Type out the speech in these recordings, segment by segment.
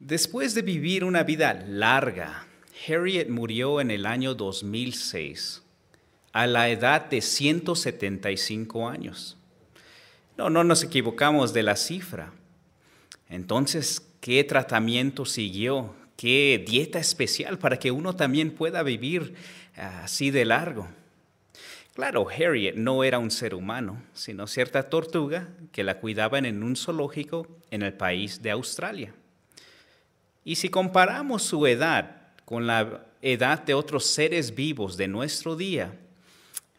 Después de vivir una vida larga, Harriet murió en el año 2006, a la edad de 175 años. No, no nos equivocamos de la cifra. Entonces, ¿qué tratamiento siguió? ¿Qué dieta especial para que uno también pueda vivir así de largo? Claro, Harriet no era un ser humano, sino cierta tortuga que la cuidaban en un zoológico en el país de Australia. Y si comparamos su edad con la edad de otros seres vivos de nuestro día,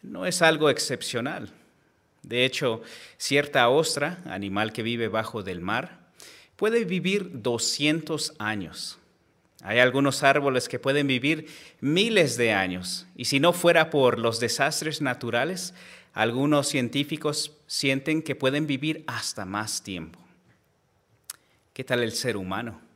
no es algo excepcional. De hecho, cierta ostra, animal que vive bajo del mar, puede vivir 200 años. Hay algunos árboles que pueden vivir miles de años. Y si no fuera por los desastres naturales, algunos científicos sienten que pueden vivir hasta más tiempo. ¿Qué tal el ser humano?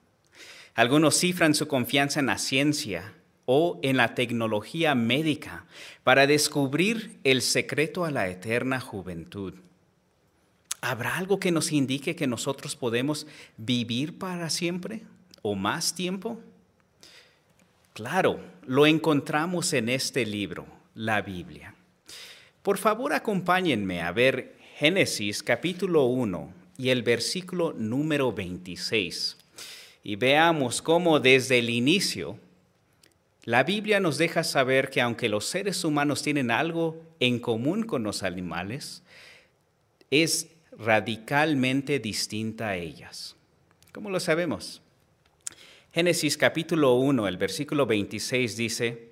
Algunos cifran su confianza en la ciencia o en la tecnología médica para descubrir el secreto a la eterna juventud. ¿Habrá algo que nos indique que nosotros podemos vivir para siempre o más tiempo? Claro, lo encontramos en este libro, la Biblia. Por favor, acompáñenme a ver Génesis capítulo 1 y el versículo número 26 y veamos cómo desde el inicio la Biblia nos deja saber que aunque los seres humanos tienen algo en común con los animales, es radicalmente distinta a ellas. ¿Cómo lo sabemos? Génesis capítulo 1, el versículo 26 dice,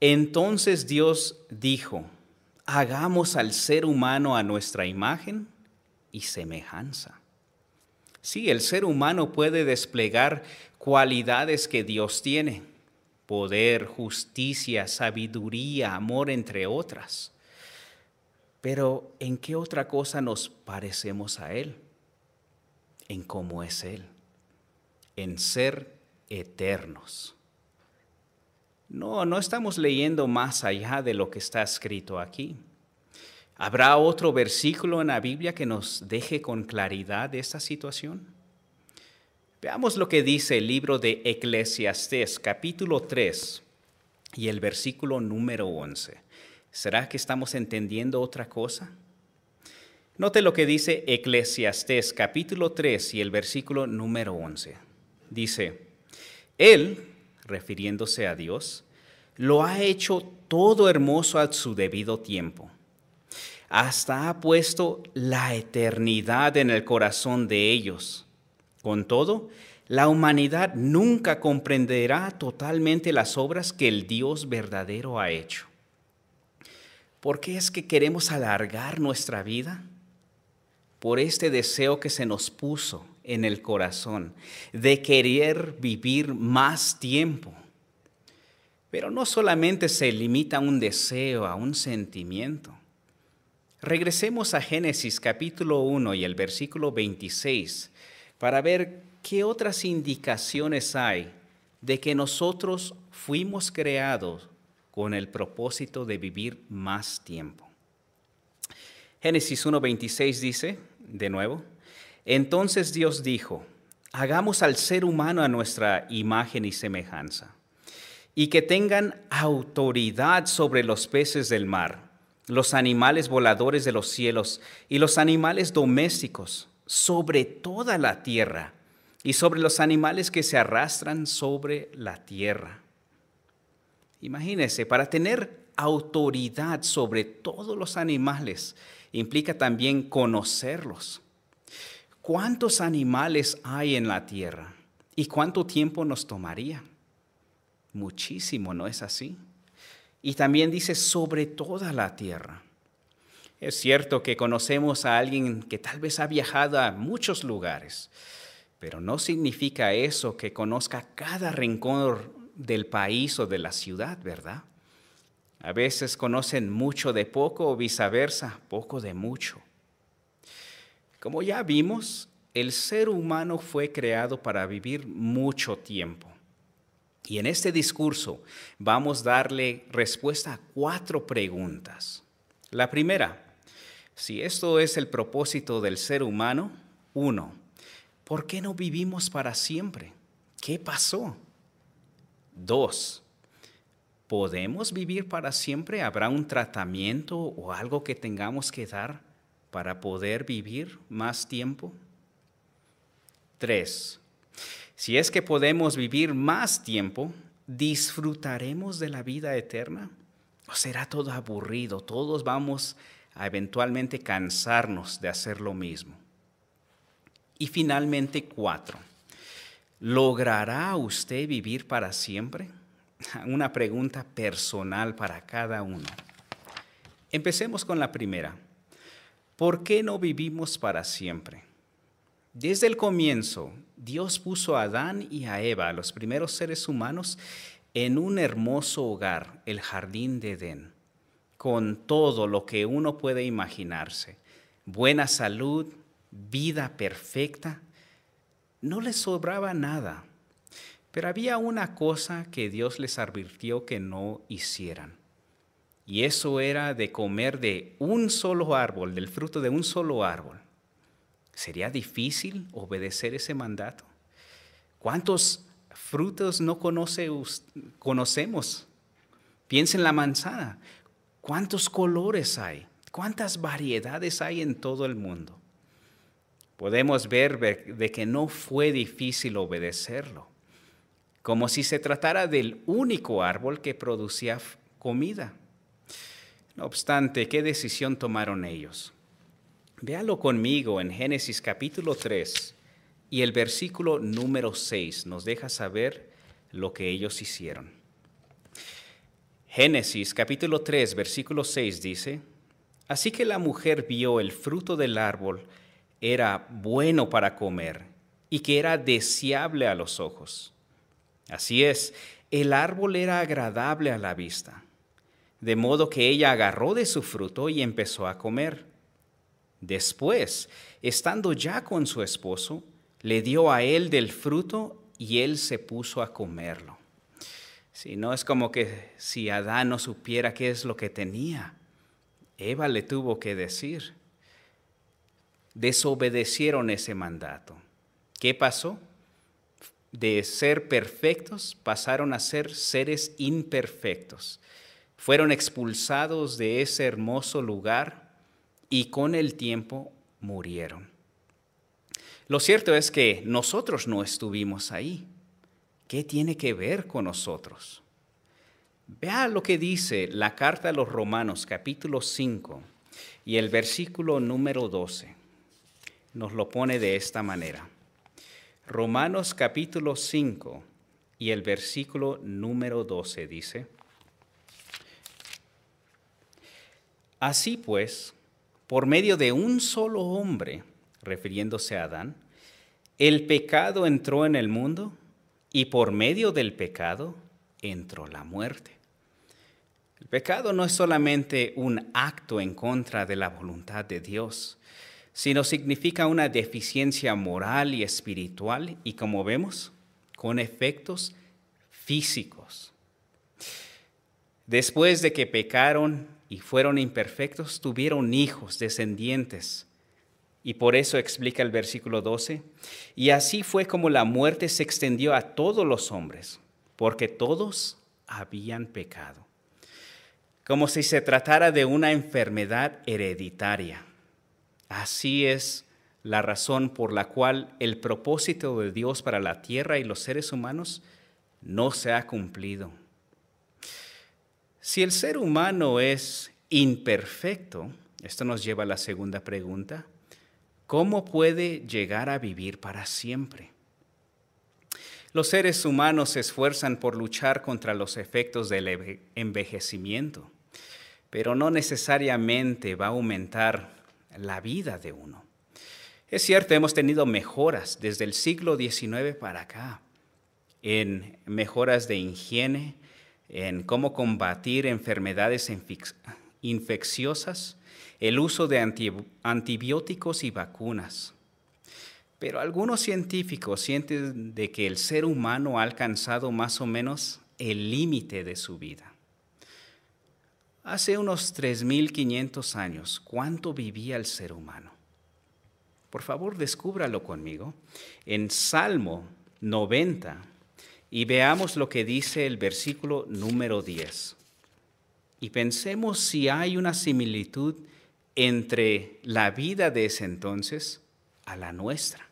entonces Dios dijo, hagamos al ser humano a nuestra imagen y semejanza Sí, el ser humano puede desplegar cualidades que Dios tiene, poder, justicia, sabiduría, amor, entre otras. Pero ¿en qué otra cosa nos parecemos a Él? En cómo es Él, en ser eternos. No, no estamos leyendo más allá de lo que está escrito aquí. ¿Habrá otro versículo en la Biblia que nos deje con claridad de esta situación? Veamos lo que dice el libro de Eclesiastés, capítulo 3 y el versículo número 11. ¿Será que estamos entendiendo otra cosa? Note lo que dice Eclesiastés, capítulo 3 y el versículo número 11. Dice, Él, refiriéndose a Dios, lo ha hecho todo hermoso a su debido tiempo hasta ha puesto la eternidad en el corazón de ellos. Con todo, la humanidad nunca comprenderá totalmente las obras que el Dios verdadero ha hecho. ¿Por qué es que queremos alargar nuestra vida? Por este deseo que se nos puso en el corazón de querer vivir más tiempo. Pero no solamente se limita a un deseo, a un sentimiento. Regresemos a Génesis capítulo 1 y el versículo 26 para ver qué otras indicaciones hay de que nosotros fuimos creados con el propósito de vivir más tiempo. Génesis 1.26 dice, de nuevo, entonces Dios dijo, hagamos al ser humano a nuestra imagen y semejanza, y que tengan autoridad sobre los peces del mar los animales voladores de los cielos y los animales domésticos sobre toda la tierra y sobre los animales que se arrastran sobre la tierra. Imagínese, para tener autoridad sobre todos los animales implica también conocerlos. ¿Cuántos animales hay en la tierra? ¿Y cuánto tiempo nos tomaría? Muchísimo, ¿no es así? Y también dice sobre toda la tierra. Es cierto que conocemos a alguien que tal vez ha viajado a muchos lugares, pero no significa eso que conozca cada rincón del país o de la ciudad, ¿verdad? A veces conocen mucho de poco o viceversa, poco de mucho. Como ya vimos, el ser humano fue creado para vivir mucho tiempo. Y en este discurso vamos a darle respuesta a cuatro preguntas. La primera, si esto es el propósito del ser humano, uno, ¿por qué no vivimos para siempre? ¿Qué pasó? Dos, ¿podemos vivir para siempre? ¿Habrá un tratamiento o algo que tengamos que dar para poder vivir más tiempo? Tres, si es que podemos vivir más tiempo, ¿disfrutaremos de la vida eterna? ¿O será todo aburrido? Todos vamos a eventualmente cansarnos de hacer lo mismo. Y finalmente, cuatro, ¿logrará usted vivir para siempre? Una pregunta personal para cada uno. Empecemos con la primera. ¿Por qué no vivimos para siempre? Desde el comienzo, Dios puso a Adán y a Eva, los primeros seres humanos, en un hermoso hogar, el jardín de Edén, con todo lo que uno puede imaginarse. Buena salud, vida perfecta. No les sobraba nada. Pero había una cosa que Dios les advirtió que no hicieran. Y eso era de comer de un solo árbol, del fruto de un solo árbol. ¿Sería difícil obedecer ese mandato? ¿Cuántos frutos no conoce, conocemos? Piensa en la manzana. ¿Cuántos colores hay? ¿Cuántas variedades hay en todo el mundo? Podemos ver de que no fue difícil obedecerlo como si se tratara del único árbol que producía comida. No obstante, ¿qué decisión tomaron ellos? Véalo conmigo en Génesis capítulo 3 y el versículo número 6 nos deja saber lo que ellos hicieron. Génesis capítulo 3 versículo 6 dice, Así que la mujer vio el fruto del árbol era bueno para comer y que era deseable a los ojos Así es, el árbol era agradable a la vista, de modo que ella agarró de su fruto y empezó a comer. Después, estando ya con su esposo, le dio a él del fruto y él se puso a comerlo. Si no es como que si Adán no supiera qué es lo que tenía, Eva le tuvo que decir. Desobedecieron ese mandato. ¿Qué pasó? de ser perfectos pasaron a ser seres imperfectos. Fueron expulsados de ese hermoso lugar y con el tiempo murieron. Lo cierto es que nosotros no estuvimos ahí. ¿Qué tiene que ver con nosotros? Vea lo que dice la carta a los Romanos capítulo 5 y el versículo número 12. Nos lo pone de esta manera. Romanos capítulo 5 y el versículo número 12 dice, Así pues, por medio de un solo hombre, refiriéndose a Adán, el pecado entró en el mundo y por medio del pecado entró la muerte. El pecado no es solamente un acto en contra de la voluntad de Dios, sino significa una deficiencia moral y espiritual y como vemos, con efectos físicos. Después de que pecaron y fueron imperfectos, tuvieron hijos, descendientes. Y por eso explica el versículo 12, y así fue como la muerte se extendió a todos los hombres, porque todos habían pecado. Como si se tratara de una enfermedad hereditaria Así es la razón por la cual el propósito de Dios para la tierra y los seres humanos no se ha cumplido. Si el ser humano es imperfecto, esto nos lleva a la segunda pregunta, ¿cómo puede llegar a vivir para siempre? Los seres humanos se esfuerzan por luchar contra los efectos del envejecimiento, pero no necesariamente va a aumentar la vida de uno. Es cierto, hemos tenido mejoras desde el siglo XIX para acá, en mejoras de higiene, en cómo combatir enfermedades infecciosas, el uso de antibióticos y vacunas. Pero algunos científicos sienten de que el ser humano ha alcanzado más o menos el límite de su vida. Hace unos 3.500 años, ¿cuánto vivía el ser humano? Por favor, descúbralo conmigo. En Salmo 90 y veamos lo que dice el versículo número 10. Y pensemos si hay una similitud entre la vida de ese entonces a la nuestra.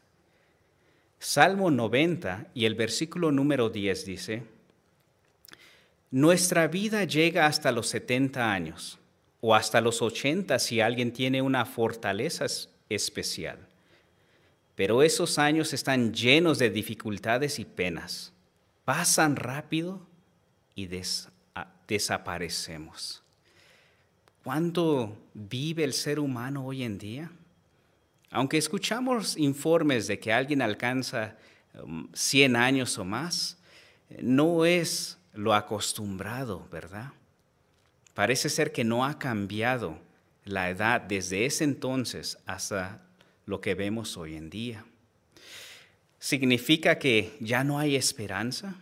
Salmo 90 y el versículo número 10 dice, Nuestra vida llega hasta los 70 años o hasta los 80 si alguien tiene una fortaleza especial. Pero esos años están llenos de dificultades y penas. Pasan rápido y desaparecemos. ¿Cuánto vive el ser humano hoy en día? Aunque escuchamos informes de que alguien alcanza 100 um, años o más, no es lo acostumbrado, ¿verdad? Parece ser que no ha cambiado la edad desde ese entonces hasta lo que vemos hoy en día. ¿Significa que ya no hay esperanza?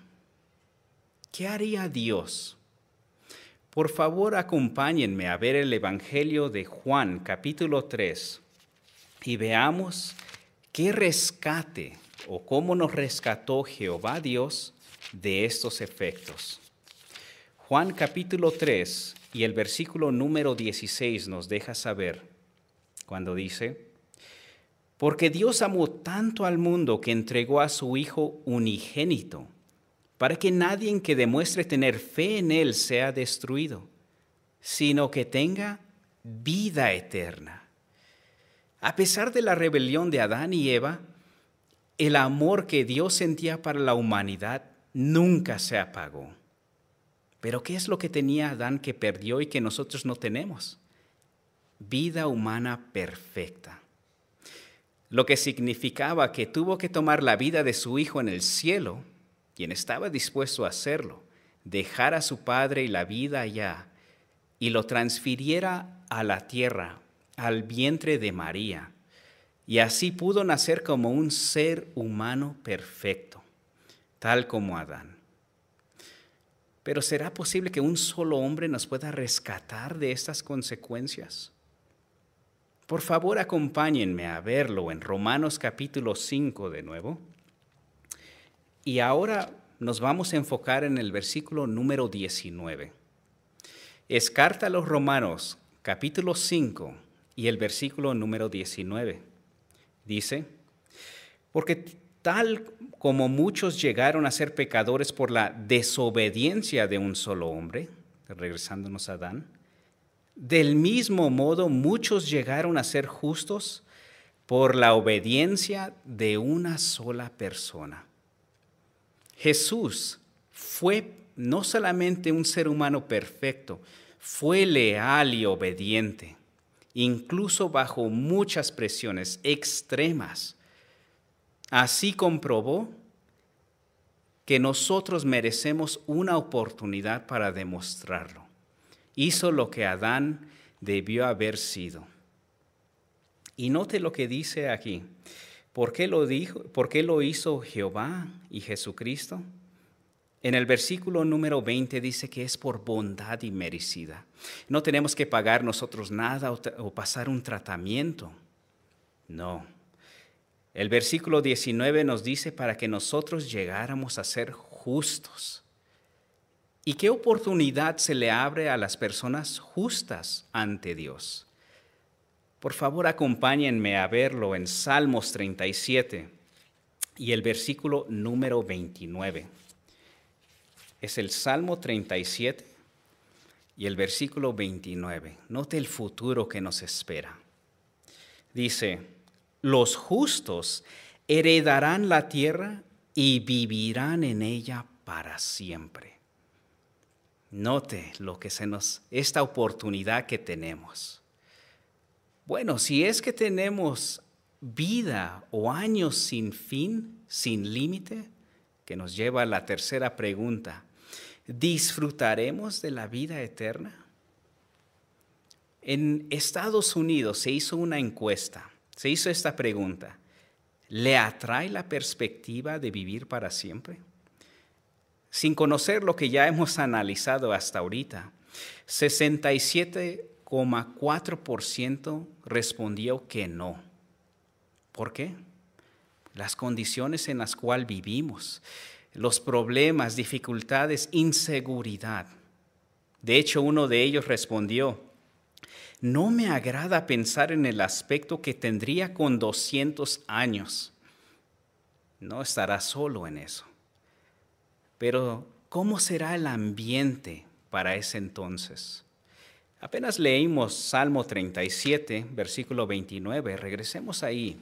¿Qué haría Dios? Por favor, acompáñenme a ver el Evangelio de Juan, capítulo 3 y veamos qué rescate o cómo nos rescató Jehová Dios de estos efectos. Juan capítulo 3 y el versículo número 16 nos deja saber cuando dice, porque Dios amó tanto al mundo que entregó a su Hijo unigénito, para que nadie que demuestre tener fe en Él sea destruido, sino que tenga vida eterna. A pesar de la rebelión de Adán y Eva, el amor que Dios sentía para la humanidad nunca se apagó. Pero ¿qué es lo que tenía Adán que perdió y que nosotros no tenemos? Vida humana perfecta. Lo que significaba que tuvo que tomar la vida de su hijo en el cielo, quien estaba dispuesto a hacerlo, dejar a su padre y la vida allá, y lo transfiriera a la tierra al vientre de María y así pudo nacer como un ser humano perfecto, tal como Adán. Pero ¿será posible que un solo hombre nos pueda rescatar de estas consecuencias? Por favor, acompáñenme a verlo en Romanos capítulo 5 de nuevo. Y ahora nos vamos a enfocar en el versículo número 19. Es carta a los Romanos capítulo 5 y el versículo número 19. Dice, porque tal como muchos llegaron a ser pecadores por la desobediencia de un solo hombre, regresándonos a Adán, del mismo modo muchos llegaron a ser justos por la obediencia de una sola persona. Jesús fue no solamente un ser humano perfecto, fue leal y obediente incluso bajo muchas presiones extremas. Así comprobó que nosotros merecemos una oportunidad para demostrarlo. Hizo lo que Adán debió haber sido. Y note lo que dice aquí. ¿Por qué lo dijo? ¿Por qué lo hizo Jehová y Jesucristo? En el versículo número 20 dice que es por bondad y merecida. No tenemos que pagar nosotros nada o, pasar un tratamiento. No. El versículo 19 nos dice para que nosotros llegáramos a ser justos. ¿Y qué oportunidad se le abre a las personas justas ante Dios? Por favor, acompáñenme a verlo en Salmos 37 y el versículo número 29 es el Salmo 37 y el versículo 29. Note el futuro que nos espera. Dice, los justos heredarán la tierra y vivirán en ella para siempre. Note lo que se nos esta oportunidad que tenemos. Bueno, si es que tenemos vida o años sin fin, sin límite, que nos lleva a la tercera pregunta. ¿disfrutaremos de la vida eterna? En Estados Unidos se hizo una encuesta, se hizo esta pregunta. ¿Le atrae la perspectiva de vivir para siempre? Sin conocer lo que ya hemos analizado hasta ahorita, 67,4% respondió que no. ¿Por qué? Las condiciones en las cuales vivimos los problemas, dificultades, inseguridad. De hecho, uno de ellos respondió, no me agrada pensar en el aspecto que tendría con 200 años. No estará solo en eso. Pero, ¿cómo será el ambiente para ese entonces? Apenas leímos Salmo 37, versículo 29, regresemos ahí.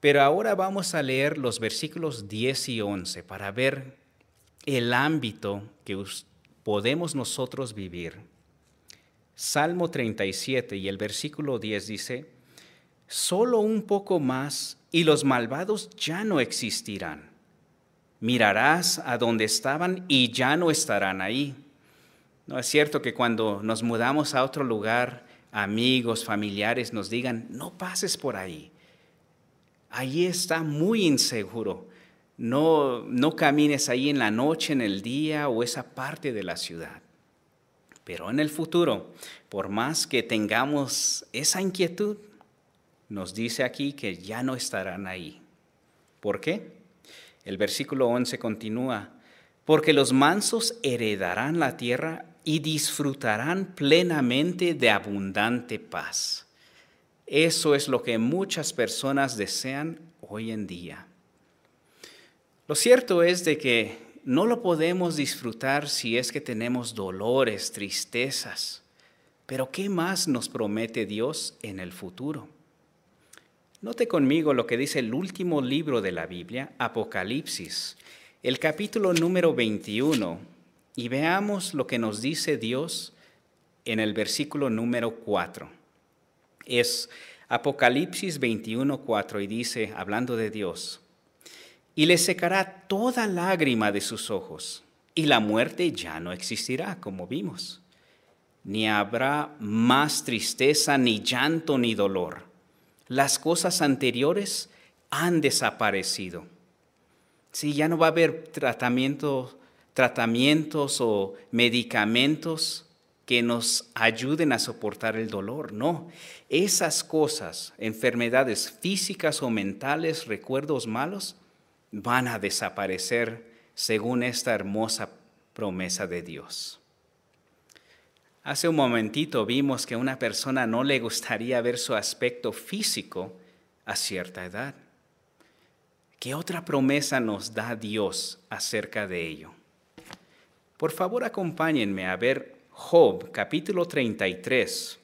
Pero ahora vamos a leer los versículos 10 y 11 para ver el ámbito que podemos nosotros vivir. Salmo 37 y el versículo 10 dice, solo un poco más y los malvados ya no existirán. Mirarás a donde estaban y ya no estarán ahí. No es cierto que cuando nos mudamos a otro lugar, amigos, familiares nos digan, no pases por ahí allí está muy inseguro. No, no camines ahí en la noche, en el día o esa parte de la ciudad. Pero en el futuro, por más que tengamos esa inquietud, nos dice aquí que ya no estarán ahí. ¿Por qué? El versículo 11 continúa, porque los mansos heredarán la tierra y disfrutarán plenamente de abundante paz. Eso es lo que muchas personas desean hoy en día. Lo cierto es de que no lo podemos disfrutar si es que tenemos dolores, tristezas. Pero ¿qué más nos promete Dios en el futuro? Note conmigo lo que dice el último libro de la Biblia, Apocalipsis, el capítulo número 21, y veamos lo que nos dice Dios en el versículo número 4 es Apocalipsis 21:4 y dice, hablando de Dios, y le secará toda lágrima de sus ojos, y la muerte ya no existirá, como vimos. Ni habrá más tristeza, ni llanto, ni dolor. Las cosas anteriores han desaparecido. Sí, ya no va a haber tratamiento, tratamientos o medicamentos que nos ayuden a soportar el dolor. No, esas cosas, enfermedades físicas o mentales, recuerdos malos, van a desaparecer según esta hermosa promesa de Dios. Hace un momentito vimos que a una persona no le gustaría ver su aspecto físico a cierta edad. ¿Qué otra promesa nos da Dios acerca de ello? Por favor, acompáñenme a ver Job capítulo 33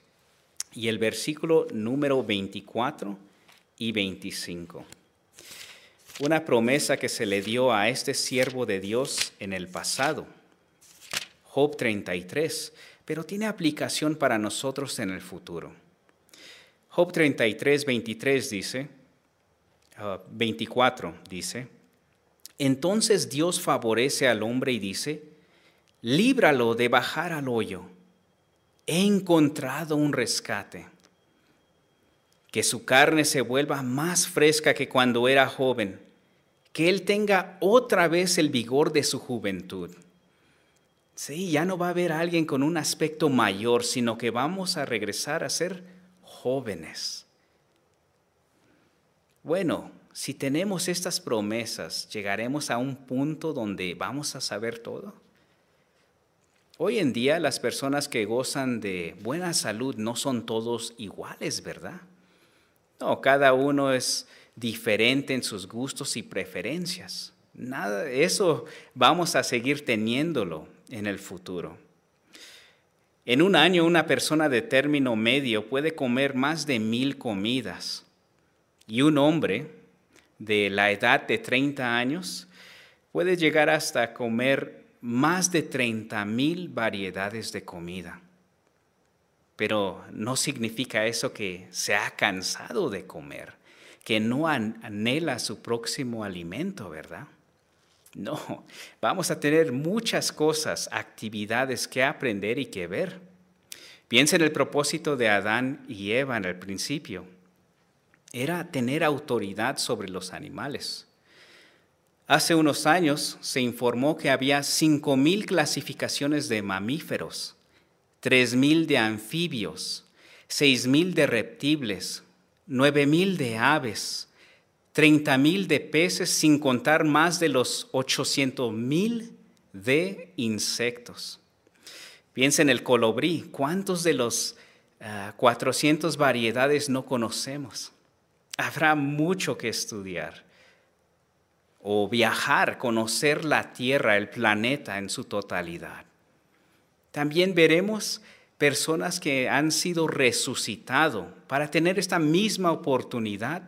y el versículo número 24 y 25. Una promesa que se le dio a este siervo de Dios en el pasado. Job 33, pero tiene aplicación para nosotros en el futuro. Job 33, 23 dice, 24 ah, dice, entonces Dios favorece al hombre y dice, líbralo de bajar al hoyo. He encontrado un rescate. Que su carne se vuelva más fresca que cuando era joven. Que él tenga otra vez el vigor de su juventud. Sí, ya no va a haber alguien con un aspecto mayor, sino que vamos a regresar a ser jóvenes. Bueno, si tenemos estas promesas, ¿llegaremos a un punto donde vamos a saber todo? Hoy en día las personas que gozan de buena salud no son todos iguales, ¿verdad? No, cada uno es diferente en sus gustos y preferencias. Nada, eso vamos a seguir teniéndolo en el futuro. En un año una persona de término medio puede comer más de mil comidas y un hombre de la edad de 30 años puede llegar hasta comer más de 30 mil variedades de comida. Pero no significa eso que se ha cansado de comer, que no anhela su próximo alimento, ¿verdad? No, vamos a tener muchas cosas, actividades que aprender y que ver. Piensa en el propósito de Adán y Eva en el principio. Era tener autoridad sobre los animales. Hace unos años se informó que había 5.000 clasificaciones de mamíferos, 3.000 de anfibios, 6.000 de reptiles, 9.000 de aves, 30 mil de peces, sin contar más de los 800 mil de insectos. Piensa en el colibrí, ¿cuántos de los 400 ah, variedades no conocemos? Habrá mucho que estudiar o viajar, conocer la Tierra, el planeta en su totalidad. También veremos personas que han sido resucitados para tener esta misma oportunidad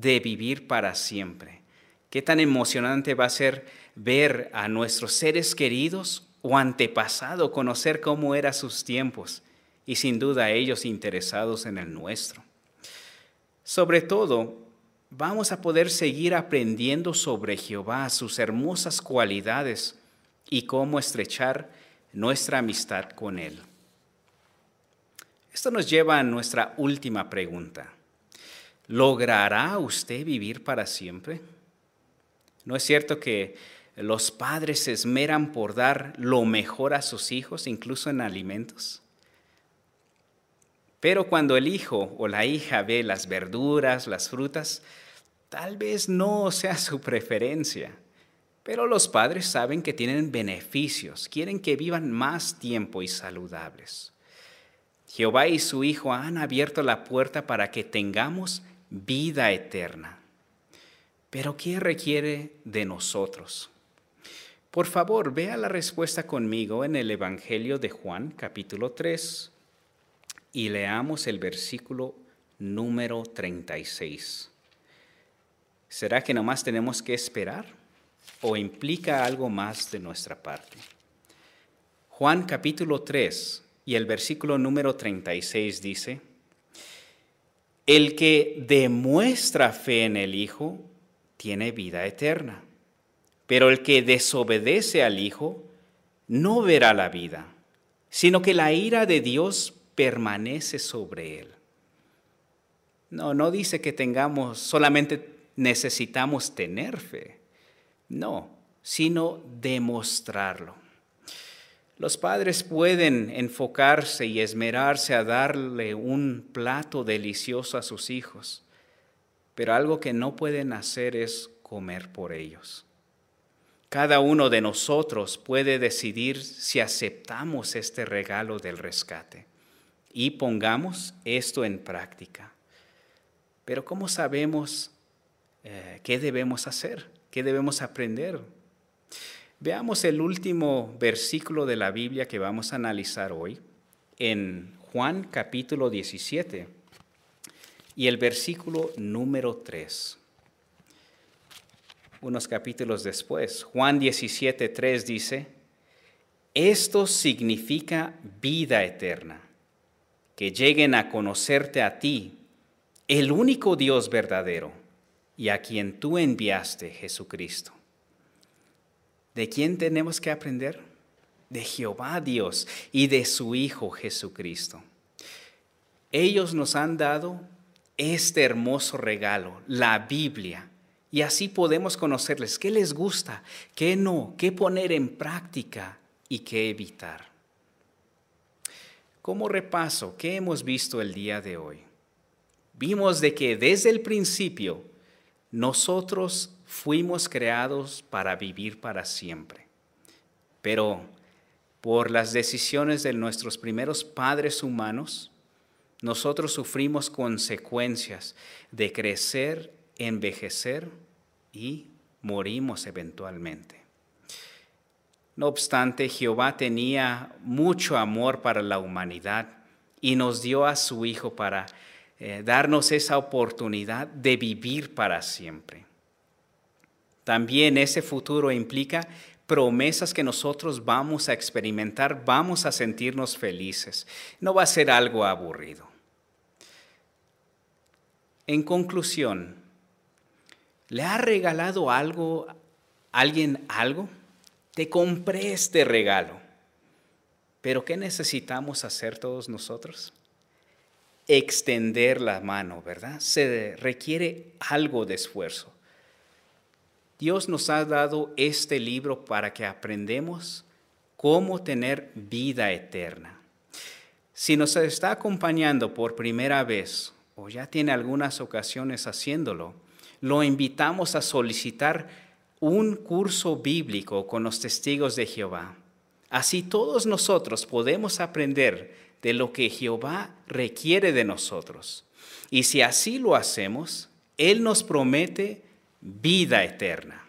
de vivir para siempre. Qué tan emocionante va a ser ver a nuestros seres queridos o antepasados, conocer cómo eran sus tiempos y sin duda ellos interesados en el nuestro. Sobre todo, vamos a poder seguir aprendiendo sobre Jehová, sus hermosas cualidades y cómo estrechar nuestra amistad con Él. Esto nos lleva a nuestra última pregunta. ¿Logrará usted vivir para siempre? ¿No es cierto que los padres se esmeran por dar lo mejor a sus hijos, incluso en alimentos? Pero cuando el hijo o la hija ve las verduras, las frutas, tal vez no sea su preferencia. Pero los padres saben que tienen beneficios, quieren que vivan más tiempo y saludables. Jehová y su Hijo han abierto la puerta para que tengamos vida eterna. Pero ¿qué requiere de nosotros? Por favor, vea la respuesta conmigo en el Evangelio de Juan, capítulo 3, y leamos el versículo número 36. ¿Será que nomás tenemos que esperar o implica algo más de nuestra parte? Juan capítulo 3 y el versículo número 36 dice, el que demuestra fe en el Hijo tiene vida eterna, pero el que desobedece al Hijo no verá la vida, sino que la ira de Dios permanece sobre él. No, no dice que tengamos, solamente necesitamos tener fe. No, sino demostrarlo. Los padres pueden enfocarse y esmerarse a darle un plato delicioso a sus hijos, pero algo que no pueden hacer es comer por ellos. Cada uno de nosotros puede decidir si aceptamos este regalo del rescate y pongamos esto en práctica. Pero ¿cómo sabemos eh, qué debemos hacer? ¿Qué debemos aprender? Veamos el último versículo de la Biblia que vamos a analizar hoy en Juan capítulo 17 y el versículo número 3. Unos capítulos después, Juan 17, 3 dice, esto significa vida eterna que lleguen a conocerte a ti, el único Dios verdadero, y a quien tú enviaste, Jesucristo. ¿De quién tenemos que aprender? De Jehová Dios y de su Hijo Jesucristo. Ellos nos han dado este hermoso regalo, la Biblia, y así podemos conocerles qué les gusta, qué no, qué poner en práctica y qué evitar. Como repaso, ¿qué hemos visto el día de hoy? Vimos de que desde el principio nosotros fuimos creados para vivir para siempre. Pero por las decisiones de nuestros primeros padres humanos, nosotros sufrimos consecuencias de crecer, envejecer y morimos eventualmente. No obstante, Jehová tenía mucho amor para la humanidad y nos dio a su Hijo para eh, darnos esa oportunidad de vivir para siempre. También ese futuro implica promesas que nosotros vamos a experimentar, vamos a sentirnos felices. No va a ser algo aburrido. En conclusión, ¿le ha regalado algo alguien algo? te compré este regalo. Pero ¿qué necesitamos hacer todos nosotros? Extender la mano, ¿verdad? Se requiere algo de esfuerzo. Dios nos ha dado este libro para que aprendamos cómo tener vida eterna. Si nos está acompañando por primera vez o ya tiene algunas ocasiones haciéndolo, lo invitamos a solicitar un curso bíblico con los testigos de Jehová. Así todos nosotros podemos aprender de lo que Jehová requiere de nosotros. Y si así lo hacemos, Él nos promete vida eterna.